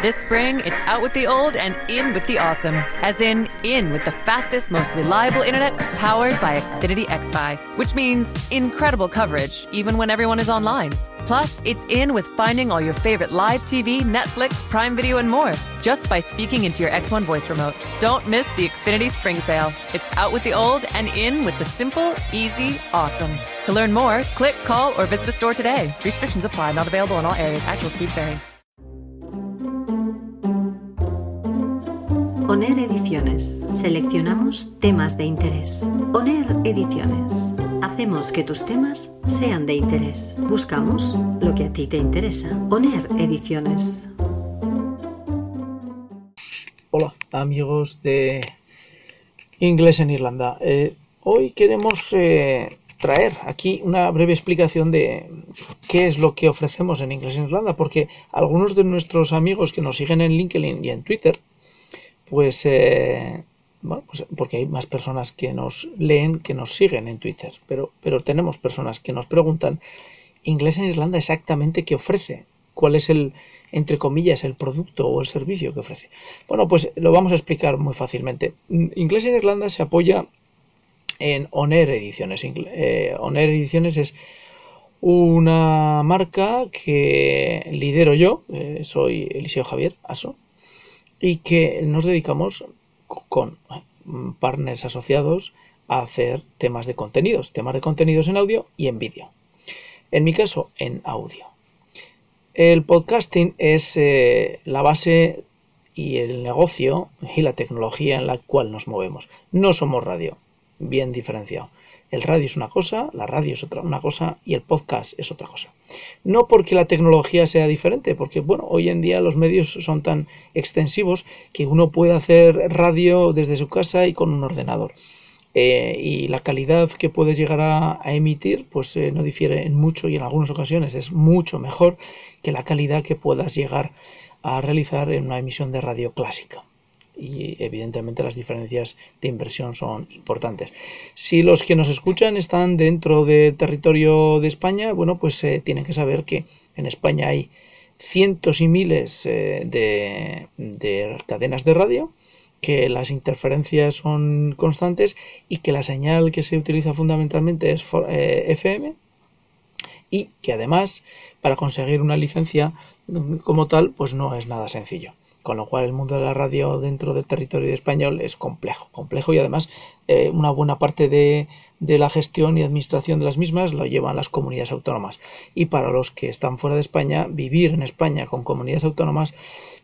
This spring, it's out with the old and in with the awesome. As in, in with the fastest, most reliable internet powered by Xfinity XFi, which means incredible coverage even when everyone is online. Plus, it's in with finding all your favorite live TV, Netflix, Prime Video, and more just by speaking into your X1 voice remote. Don't miss the Xfinity Spring Sale. It's out with the old and in with the simple, easy, awesome. To learn more, click, call, or visit a store today. Restrictions apply, not available in all areas. Actual speed vary. ONER Ediciones. Seleccionamos temas de interés. ONER Ediciones. Hacemos que tus temas sean de interés. Buscamos lo que a ti te interesa. ONER Ediciones. Hola amigos de Inglés en Irlanda. Eh, hoy queremos eh, traer aquí una breve explicación de qué es lo que ofrecemos en Inglés en Irlanda, porque algunos de nuestros amigos que nos siguen en LinkedIn y en Twitter pues, eh, bueno, pues porque hay más personas que nos leen que nos siguen en Twitter, pero, pero tenemos personas que nos preguntan, inglés en Irlanda exactamente qué ofrece, cuál es el, entre comillas, el producto o el servicio que ofrece. Bueno, pues lo vamos a explicar muy fácilmente. Inglés en Irlanda se apoya en Oner Ediciones. Eh, Oner Ediciones es una marca que lidero yo, eh, soy Eliseo Javier Aso, y que nos dedicamos con partners asociados a hacer temas de contenidos, temas de contenidos en audio y en vídeo. En mi caso, en audio. El podcasting es eh, la base y el negocio y la tecnología en la cual nos movemos. No somos radio, bien diferenciado. El radio es una cosa, la radio es otra una cosa y el podcast es otra cosa. No porque la tecnología sea diferente, porque bueno, hoy en día los medios son tan extensivos que uno puede hacer radio desde su casa y con un ordenador. Eh, y la calidad que puedes llegar a, emitir pues eh, no difiere en mucho y en algunas ocasiones es mucho mejor que la calidad que puedas llegar a realizar en una emisión de radio clásica y evidentemente las diferencias de inversión son importantes. Si los que nos escuchan están dentro del territorio de España, bueno, pues eh, tienen que saber que en España hay cientos y miles eh, de, cadenas de radio, que las interferencias son constantes y que la señal que se utiliza fundamentalmente es FM eh, y que además para conseguir una licencia como tal pues no es nada sencillo con lo cual el mundo de la radio dentro del territorio español es complejo, complejo y además eh, una buena parte de, la gestión y administración de las mismas lo llevan las comunidades autónomas. Y para los que están fuera de España, vivir en España con comunidades autónomas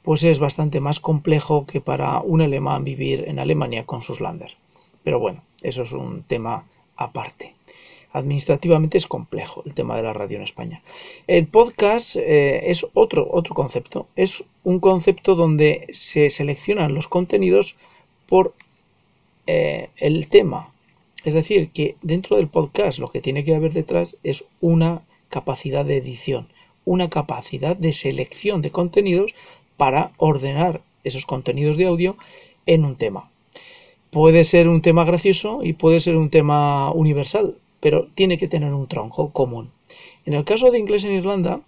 pues es bastante más complejo que para un alemán vivir en Alemania con sus landers. Pero bueno, eso es un tema aparte administrativamente es complejo el tema de la radio en España. El podcast eh, es otro, otro concepto. Es un concepto donde se seleccionan los contenidos por eh, el tema. Es decir, que dentro del podcast lo que tiene que haber detrás es una capacidad de edición, una capacidad de selección de contenidos para ordenar esos contenidos de audio en un tema. Puede ser un tema gracioso y puede ser un tema universal pero tiene que tener un tronco común. En el caso de inglés en Irlanda,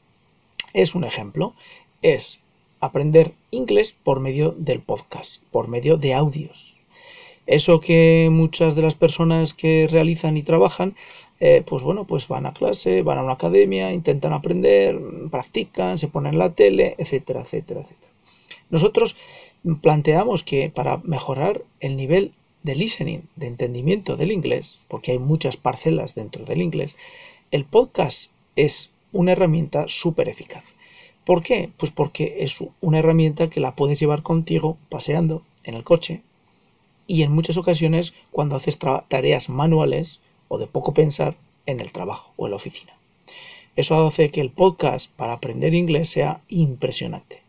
es un ejemplo, es aprender inglés por medio del podcast, por medio de audios. Eso que muchas de las personas que realizan y trabajan, eh, pues bueno, pues van a clase, van a una academia, intentan aprender, practican, se ponen la tele, etcétera, etcétera, etcétera. Nosotros planteamos que para mejorar el nivel de listening, de entendimiento del inglés, porque hay muchas parcelas dentro del inglés, el podcast es una herramienta súper eficaz. ¿Por qué? Pues porque es una herramienta que la puedes llevar contigo paseando en el coche y en muchas ocasiones cuando haces tareas manuales o de poco pensar en el trabajo o en la oficina. Eso hace que el podcast para aprender inglés sea impresionante.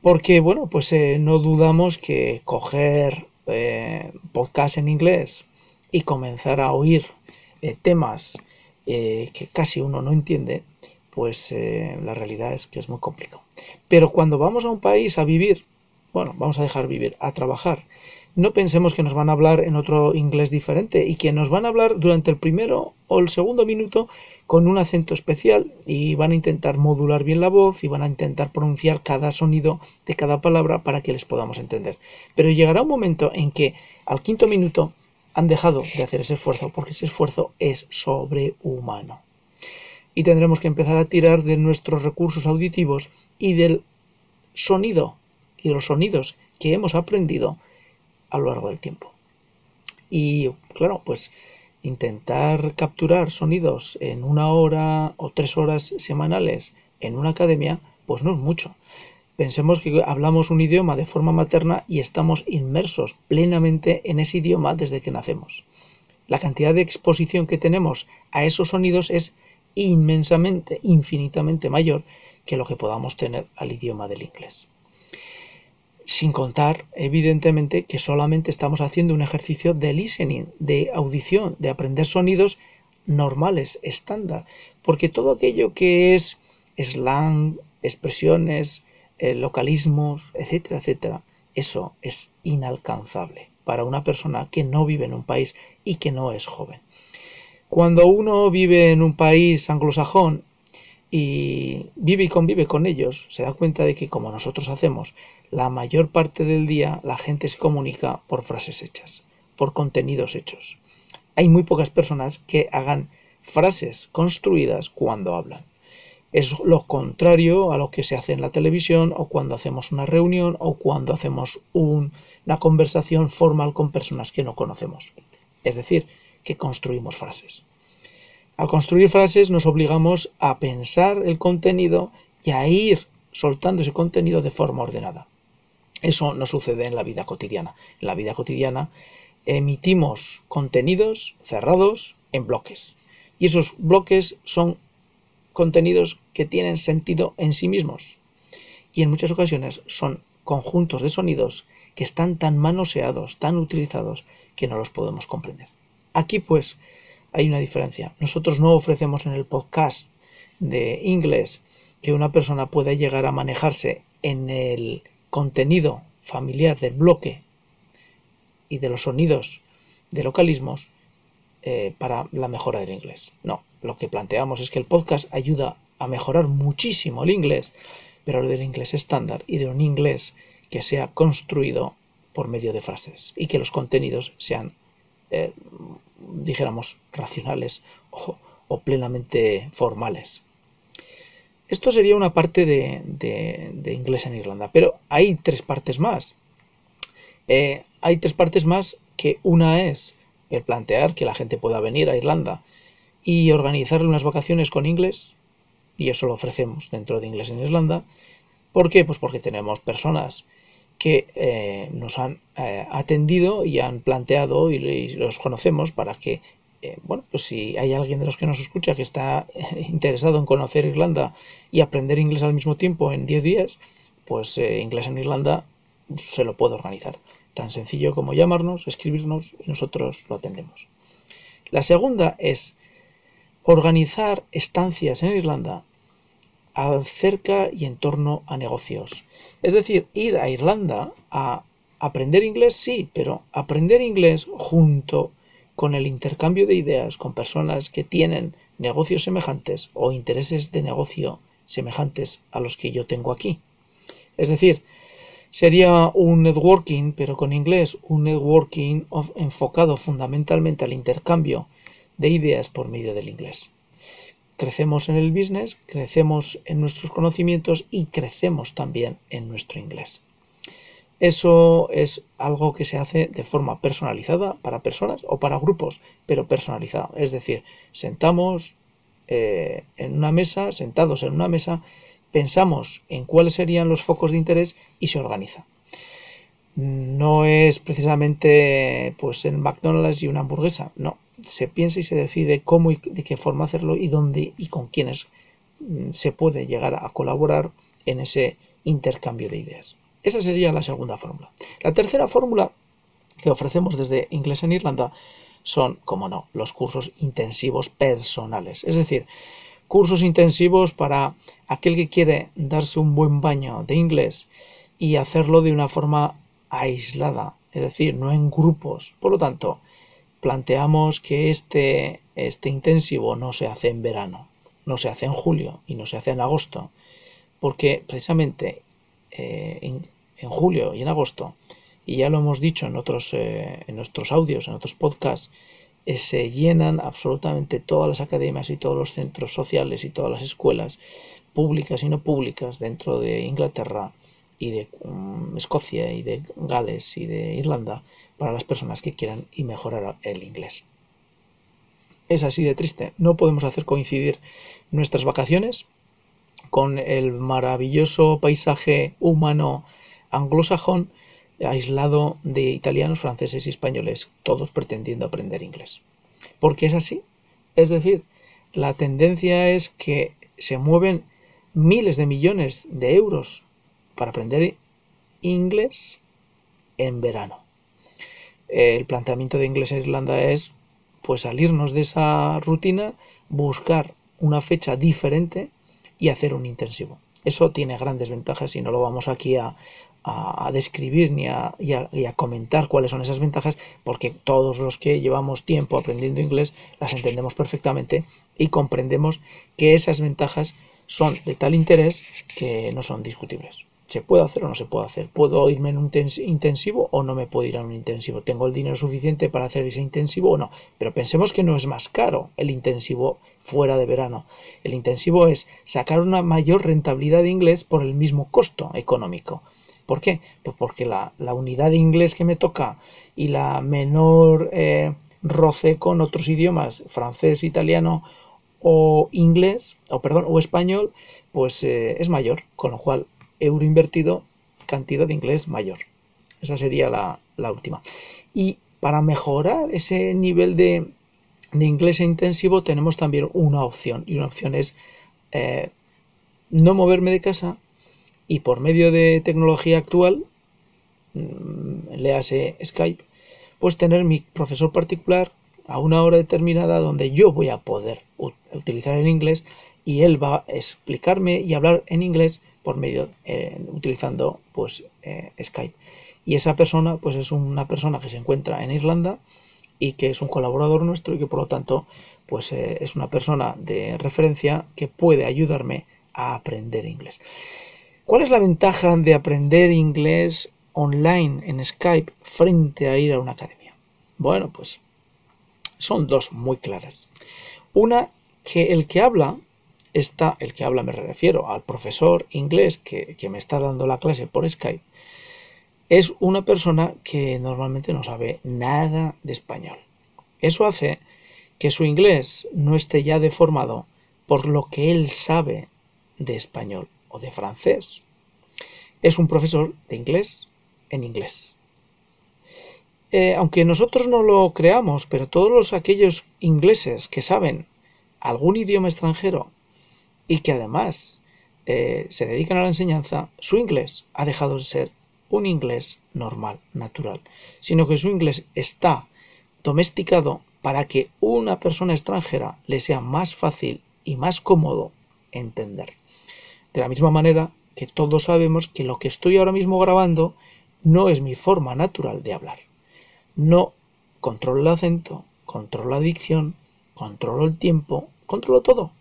Porque, bueno, pues eh, no dudamos que coger eh, podcast en inglés y comenzar a oír eh, temas eh, que casi uno no entiende, pues la realidad es que es muy complicado. Pero cuando vamos a un país a vivir bueno, vamos a dejar vivir, a trabajar. No pensemos que nos van a hablar en otro inglés diferente y que nos van a hablar durante el primero o el segundo minuto con un acento especial y van a intentar modular bien la voz y van a intentar pronunciar cada sonido de cada palabra para que les podamos entender. Pero llegará un momento en que al quinto minuto han dejado de hacer ese esfuerzo porque ese esfuerzo es sobrehumano. Y tendremos que empezar a tirar de nuestros recursos auditivos y del sonido y los sonidos que hemos aprendido a lo largo del tiempo. Y claro, pues intentar capturar sonidos en una hora o tres horas semanales en una academia, pues no es mucho. Pensemos que hablamos un idioma de forma materna y estamos inmersos plenamente en ese idioma desde que nacemos. La cantidad de exposición que tenemos a esos sonidos es inmensamente, infinitamente mayor que lo que podamos tener al idioma del inglés. Sin contar, evidentemente, que solamente estamos haciendo un ejercicio de listening, de audición, de aprender sonidos normales, estándar, porque todo aquello que es slang, expresiones, eh, localismos, etcétera, etcétera, eso es inalcanzable para una persona que no vive en un país y que no es joven. Cuando uno vive en un país anglosajón y vive y convive con ellos, se da cuenta de que como nosotros hacemos, la mayor parte del día la gente se comunica por frases hechas, por contenidos hechos. Hay muy pocas personas que hagan frases construidas cuando hablan. Es lo contrario a lo que se hace en la televisión o cuando hacemos una reunión o cuando hacemos una conversación formal con personas que no conocemos. Es decir, que construimos frases. Al construir frases nos obligamos a pensar el contenido y a ir soltando ese contenido de forma ordenada. Eso no sucede en la vida cotidiana. En la vida cotidiana emitimos contenidos cerrados en bloques. Y esos bloques son contenidos que tienen sentido en sí mismos. Y en muchas ocasiones son conjuntos de sonidos que están tan manoseados, tan utilizados, que no los podemos comprender. Aquí pues hay una diferencia. Nosotros no ofrecemos en el podcast de inglés que una persona pueda llegar a manejarse en el contenido familiar del bloque y de los sonidos de localismos eh, para la mejora del inglés. No, lo que planteamos es que el podcast ayuda a mejorar muchísimo el inglés, pero del inglés estándar y de un inglés que sea construido por medio de frases y que los contenidos sean, eh, dijéramos, racionales o, plenamente formales. Esto sería una parte de, inglés en Irlanda, pero hay tres partes más. Eh, hay tres partes más que una es el plantear que la gente pueda venir a Irlanda y organizarle unas vacaciones con inglés, y eso lo ofrecemos dentro de Inglés en Irlanda. ¿Por qué? Pues porque tenemos personas que eh, nos han eh, atendido y han planteado y, los conocemos para que, eh, bueno, pues si hay alguien de los que nos escucha que está interesado en conocer Irlanda y aprender inglés al mismo tiempo en 10 días, pues Inglés en Irlanda se lo puede organizar. Tan sencillo como llamarnos, escribirnos y nosotros lo atendemos. La segunda es organizar estancias en Irlanda acerca y en torno a negocios. Es decir, ir a Irlanda a aprender inglés, sí, pero aprender inglés junto con el intercambio de ideas con personas que tienen negocios semejantes o intereses de negocio semejantes a los que yo tengo aquí. Es decir, sería un networking, pero con inglés, un networking enfocado fundamentalmente al intercambio de ideas por medio del inglés. Crecemos en el business, crecemos en nuestros conocimientos y crecemos también en nuestro inglés. Eso es algo que se hace de forma personalizada para personas o para grupos, pero personalizado. Es decir, sentamos eh, en una mesa, sentados en una mesa, pensamos en cuáles serían los focos de interés y se organiza. No es precisamente pues en McDonald's y una hamburguesa, no, se piensa y se decide cómo y de qué forma hacerlo y dónde y con quiénes mm, se puede llegar a colaborar en ese intercambio de ideas. Esa sería la segunda fórmula. La tercera fórmula que ofrecemos desde Inglés en Irlanda son, como no, los cursos intensivos personales. Es decir, cursos intensivos para aquel que quiere darse un buen baño de inglés y hacerlo de una forma aislada, es decir, no en grupos. Por lo tanto, planteamos que este, este intensivo no se hace en verano, no se hace en julio y no se hace en agosto, porque precisamente eh, en, julio y en agosto, y ya lo hemos dicho en otros eh, en nuestros audios, en otros podcasts, eh, se llenan absolutamente todas las academias y todos los centros sociales y todas las escuelas públicas y no públicas dentro de Inglaterra y de mm, Escocia y de Gales y de Irlanda para las personas que quieran y mejorar el inglés. Es así de triste. No podemos hacer coincidir nuestras vacaciones con el maravilloso paisaje humano anglosajón aislado de italianos, franceses y españoles, todos pretendiendo aprender inglés. Porque es así. Es decir, la tendencia es que se mueven miles de millones de euros para aprender inglés en verano el planteamiento de inglés en Irlanda es pues salirnos de esa rutina, buscar una fecha diferente y hacer un intensivo. Eso tiene grandes ventajas y no lo vamos aquí a, describir ni a, a, comentar cuáles son esas ventajas, porque todos los que llevamos tiempo aprendiendo inglés las entendemos perfectamente y comprendemos que esas ventajas son de tal interés que no son discutibles. ¿Se puede hacer o no se puede hacer? ¿Puedo irme en un intensivo o no me puedo ir a un intensivo? ¿Tengo el dinero suficiente para hacer ese intensivo o no? Pero pensemos que no es más caro el intensivo fuera de verano. El intensivo es sacar una mayor rentabilidad de inglés por el mismo costo económico. ¿Por qué? Pues porque la, unidad de inglés que me toca y la menor eh, roce con otros idiomas, francés, italiano o inglés, o perdón, o español, pues eh, es mayor, con lo cual euro invertido, cantidad de inglés mayor. Esa sería la, última. Y para mejorar ese nivel de, inglés intensivo tenemos también una opción. Y una opción es eh, no moverme de casa y por medio de tecnología actual, mm, léase Skype, pues tener mi profesor particular a una hora determinada donde yo voy a poder utilizar el inglés y él va a explicarme y hablar en inglés por medio eh, utilizando pues eh, Skype y esa persona pues es una persona que se encuentra en Irlanda y que es un colaborador nuestro y que por lo tanto pues eh, es una persona de referencia que puede ayudarme a aprender inglés. ¿Cuál es la ventaja de aprender inglés online en Skype frente a ir a una academia? Bueno, pues son dos muy claras. Una, que el que habla está, el que habla me refiero al profesor inglés que, me está dando la clase por Skype, es una persona que normalmente no sabe nada de español. Eso hace que su inglés no esté ya deformado por lo que él sabe de español o de francés. Es un profesor de inglés en inglés. Eh, aunque nosotros no lo creamos, pero todos los, aquellos ingleses que saben algún idioma extranjero y que además eh, se dedican a la enseñanza, su inglés ha dejado de ser un inglés normal, natural, sino que su inglés está domesticado para que una persona extranjera le sea más fácil y más cómodo entender. De la misma manera que todos sabemos que lo que estoy ahora mismo grabando no es mi forma natural de hablar. No controlo el acento, controlo la dicción, controlo el tiempo, controlo todo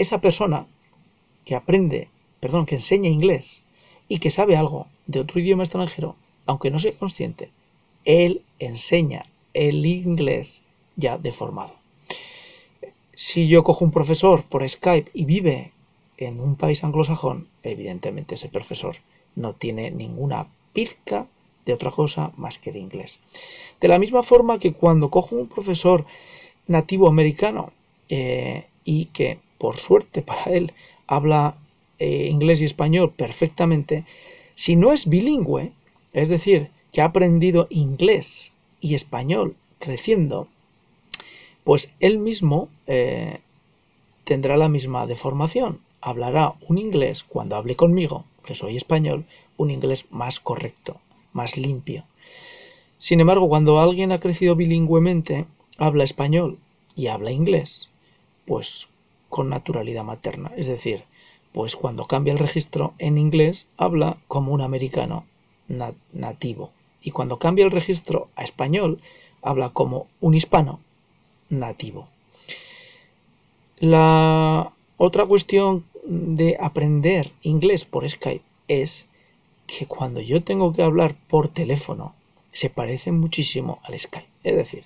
esa persona que aprende, perdón, que enseña inglés y que sabe algo de otro idioma extranjero, aunque no sea consciente, él enseña el inglés ya deformado. Si yo cojo un profesor por Skype y vive en un país anglosajón, evidentemente ese profesor no tiene ninguna pizca de otra cosa más que de inglés. De la misma forma que cuando cojo un profesor nativo americano eh, y que por suerte para él, habla eh, inglés y español perfectamente, si no es bilingüe, es decir, que ha aprendido inglés y español creciendo, pues él mismo eh, tendrá la misma deformación. Hablará un inglés, cuando hable conmigo, que soy español, un inglés más correcto, más limpio. Sin embargo, cuando alguien ha crecido bilingüemente, habla español y habla inglés, pues con naturalidad materna. Es decir, Pues cuando cambia el registro en inglés habla como un americano nativo. Y cuando cambia el registro a español habla como un hispano nativo. La otra cuestión de aprender inglés por Skype es que cuando yo tengo que hablar por teléfono se parece muchísimo al Skype. Es decir,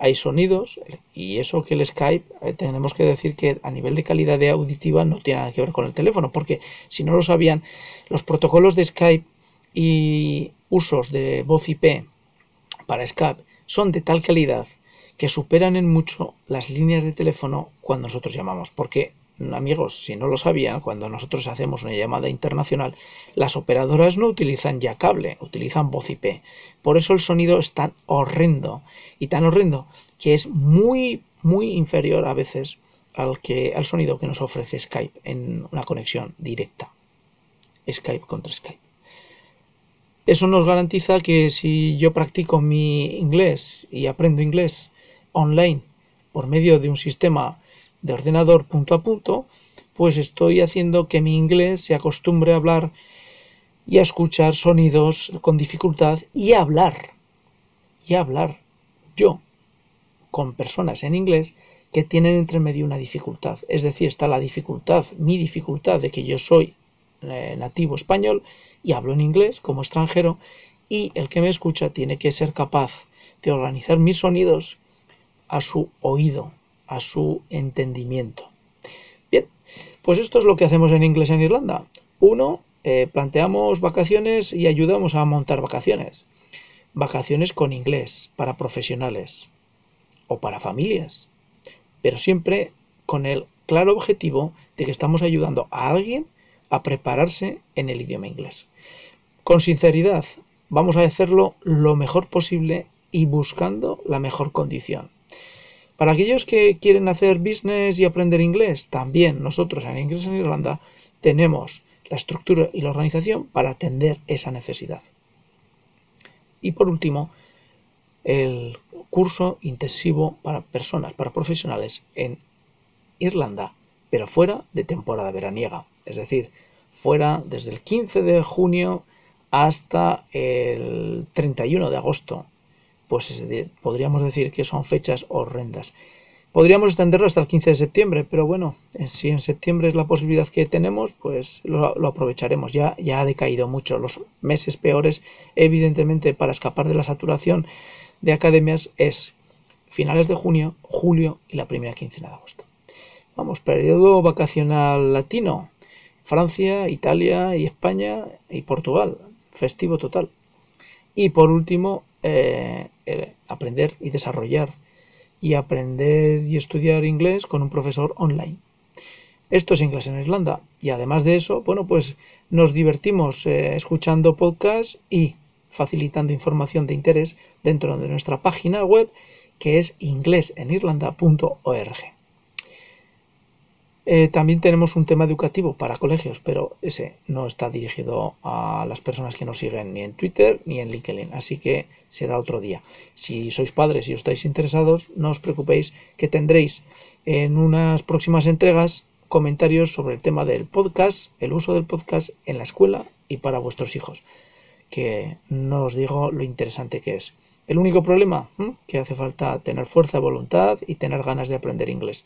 hay sonidos y eso que el Skype eh, tenemos que decir que a nivel de calidad de auditiva no tiene nada que ver con el teléfono, porque si no lo sabían, los protocolos de Skype y usos de voz IP para Skype son de tal calidad que superan en mucho las líneas de teléfono cuando nosotros llamamos, porque amigos, si no lo sabían, cuando nosotros hacemos una llamada internacional, las operadoras no utilizan ya cable, utilizan voz IP. Por eso el sonido es tan horrendo y tan horrendo que es muy, muy inferior a veces al, que, al sonido que nos ofrece Skype en una conexión directa. Skype contra Skype. Eso nos garantiza que si yo practico mi inglés y aprendo inglés online por medio de un sistema de ordenador punto a punto, pues estoy haciendo que mi inglés se acostumbre a hablar y a escuchar sonidos con dificultad y a hablar. Y a hablar yo con personas en inglés que tienen entre medio una dificultad. Es decir, está la dificultad, mi dificultad de que yo soy eh, nativo español y hablo en inglés como extranjero y el que me escucha tiene que ser capaz de organizar mis sonidos a su oído, a su entendimiento. Bien, pues esto es lo que hacemos en inglés en Irlanda. Uno, eh, planteamos vacaciones y ayudamos a montar vacaciones. Vacaciones con inglés para profesionales o para familias, pero siempre con el claro objetivo de que estamos ayudando a alguien a prepararse en el idioma inglés. Con sinceridad, vamos a hacerlo lo mejor posible y buscando la mejor condición. Para aquellos que quieren hacer business y aprender inglés, también nosotros en Inglés en Irlanda tenemos la estructura y la organización para atender esa necesidad. Y por último, el curso intensivo para personas, para profesionales en Irlanda, pero fuera de temporada veraniega, es decir, fuera desde el 15 de junio hasta el 31 de agosto pues podríamos decir que son fechas horrendas. Podríamos extenderlo hasta el 15 de septiembre, pero bueno, si en septiembre es la posibilidad que tenemos, pues lo, aprovecharemos. Ya, ya ha decaído mucho. Los meses peores, evidentemente, para escapar de la saturación de academias es finales de junio, julio y la primera quincena de agosto. Vamos, periodo vacacional latino. Francia, Italia y España y Portugal. Festivo total. Y por último, eh, aprender y desarrollar y aprender y estudiar inglés con un profesor online. Esto es inglés en Irlanda y además de eso, bueno, pues nos divertimos eh, escuchando podcasts y facilitando información de interés dentro de nuestra página web que es inglesenirlanda.org. Eh, también tenemos un tema educativo para colegios, pero ese no está dirigido a las personas que nos siguen ni en Twitter ni en LinkedIn, así que será otro día. Si sois padres y os estáis interesados, no os preocupéis que tendréis en unas próximas entregas comentarios sobre el tema del podcast, el uso del podcast en la escuela y para vuestros hijos, que no os digo lo interesante que es. El único problema, que hace falta tener fuerza voluntad y tener ganas de aprender inglés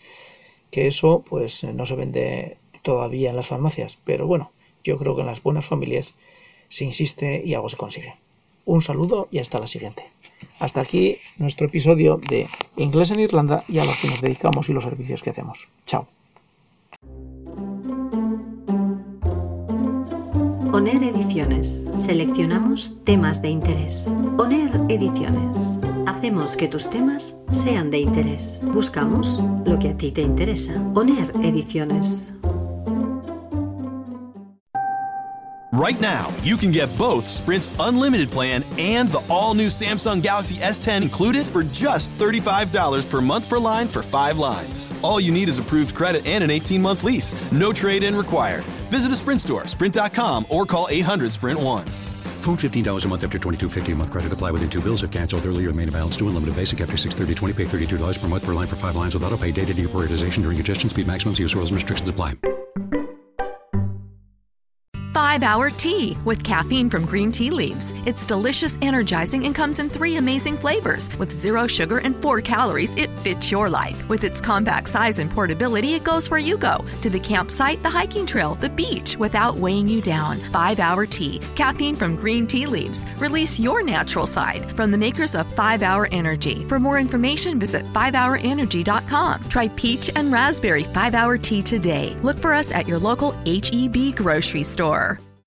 que eso pues eh, no se vende todavía en las farmacias, pero bueno, yo creo que en las buenas familias se insiste y algo se consigue. Un saludo y hasta la siguiente. Hasta aquí nuestro episodio de Inglés en Irlanda y a lo que nos dedicamos y los servicios que hacemos. Chao. ONER Ediciones. Seleccionamos temas de interés. ONER Ediciones. Hacemos que tus temas sean de interés. Buscamos lo que a ti te interesa. Ediciones. Right now, you can get both Sprint's unlimited plan and the all new Samsung Galaxy S10 included for just $35 per month per line for five lines. All you need is approved credit and an 18 month lease. No trade in required. Visit a Sprint store, sprint.com, or call 800 Sprint 1. Phone $15 a month after 22.50 a month credit apply within two bills. If canceled earlier, remain a balance due unlimited basic after 6.30.20. Pay $32 per month per line for five lines without autopay. Data deprioritization during congestion. Speed maximums. Use rules and restrictions apply. 5 Hour Tea with caffeine from green tea leaves. It's delicious, energizing, and comes in three amazing flavors. With zero sugar and four calories, it fits your life. With its compact size and portability, it goes where you go to the campsite, the hiking trail, the beach without weighing you down. 5 Hour Tea, caffeine from green tea leaves. Release your natural side from the makers of 5 Hour Energy. For more information, visit 5hourenergy.com. Try peach and raspberry 5 Hour Tea today. Look for us at your local HEB grocery store.